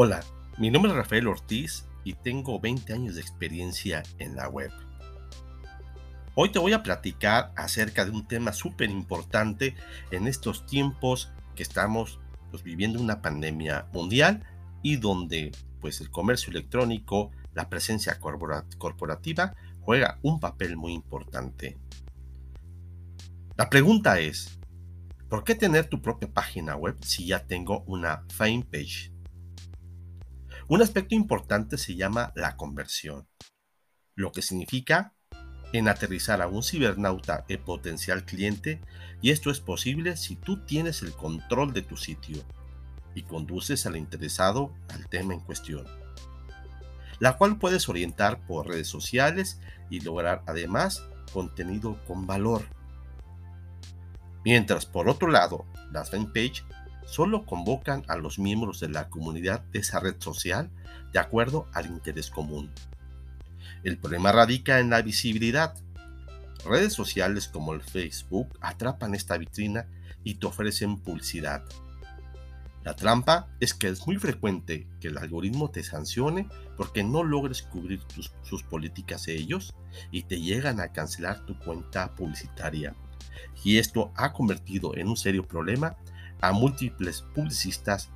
Hola, mi nombre es Rafael Ortiz y tengo 20 años de experiencia en la web. Hoy te voy a platicar acerca de un tema súper importante en estos tiempos que estamos pues, viviendo una pandemia mundial y donde pues el comercio electrónico, la presencia corporativa juega un papel muy importante. La pregunta es, ¿por qué tener tu propia página web si ya tengo una fanpage? Un aspecto importante se llama la conversión, lo que significa en aterrizar a un cibernauta en potencial cliente y esto es posible si tú tienes el control de tu sitio y conduces al interesado al tema en cuestión, la cual puedes orientar por redes sociales y lograr además contenido con valor. Mientras por otro lado, las fanpage solo convocan a los miembros de la comunidad de esa red social de acuerdo al interés común. El problema radica en la visibilidad. Redes sociales como el Facebook atrapan esta vitrina y te ofrecen publicidad. La trampa es que es muy frecuente que el algoritmo te sancione porque no logres cubrir sus políticas de ellos y te llegan a cancelar tu cuenta publicitaria. Y esto ha convertido en un serio problema a múltiples publicistas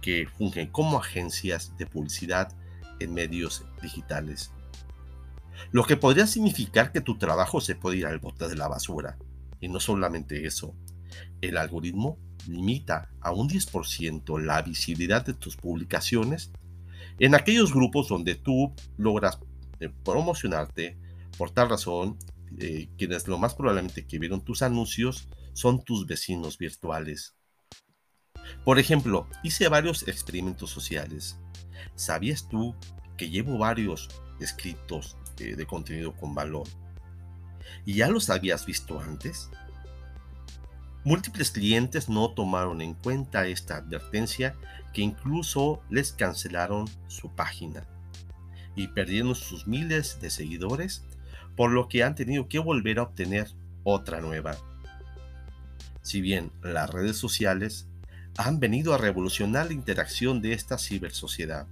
que fungen como agencias de publicidad en medios digitales. Lo que podría significar que tu trabajo se puede ir al bote de la basura. Y no solamente eso, el algoritmo limita a un 10% la visibilidad de tus publicaciones en aquellos grupos donde tú logras eh, promocionarte. Por tal razón, eh, quienes lo más probablemente que vieron tus anuncios son tus vecinos virtuales. Por ejemplo, hice varios experimentos sociales. ¿Sabías tú que llevo varios escritos eh, de contenido con valor? ¿Y ya los habías visto antes? Múltiples clientes no tomaron en cuenta esta advertencia que incluso les cancelaron su página y perdieron sus miles de seguidores, por lo que han tenido que volver a obtener otra nueva. Si bien las redes sociales han venido a revolucionar la interacción de esta cibersociedad.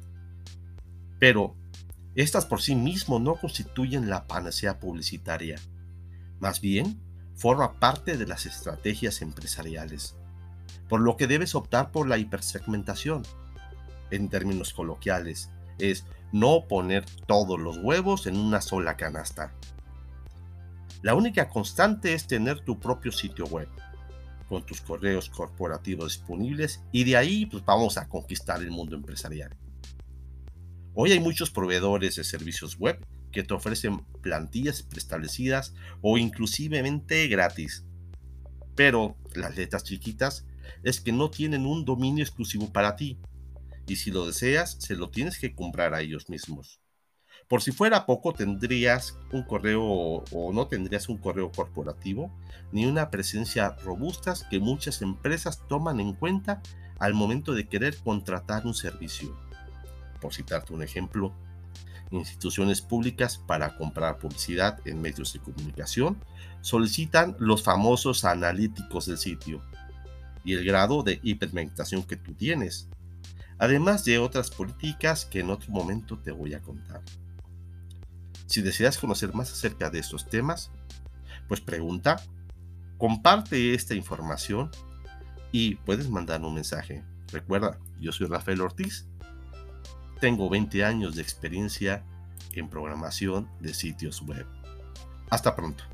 Pero estas por sí mismas no constituyen la panacea publicitaria. Más bien, forma parte de las estrategias empresariales, por lo que debes optar por la hipersegmentación. En términos coloquiales, es no poner todos los huevos en una sola canasta. La única constante es tener tu propio sitio web, con tus correos corporativos disponibles y de ahí pues vamos a conquistar el mundo empresarial. Hoy hay muchos proveedores de servicios web que te ofrecen plantillas preestablecidas o inclusivemente gratis. Pero las letras chiquitas es que no tienen un dominio exclusivo para ti. Y si lo deseas, se lo tienes que comprar a ellos mismos. Por si fuera poco, tendrías un correo o no tendrías un correo corporativo ni una presencia robustas que muchas empresas toman en cuenta al momento de querer contratar un servicio. Por citarte un ejemplo, instituciones públicas para comprar publicidad en medios de comunicación solicitan los famosos analíticos del sitio y el grado de hipermentación que tú tienes, además de otras políticas que en otro momento te voy a contar. Si deseas conocer más acerca de estos temas, pues pregunta, comparte esta información y puedes mandar un mensaje. Recuerda, yo soy Rafael Ortiz, tengo 20 años de experiencia en programación de sitios web. Hasta pronto.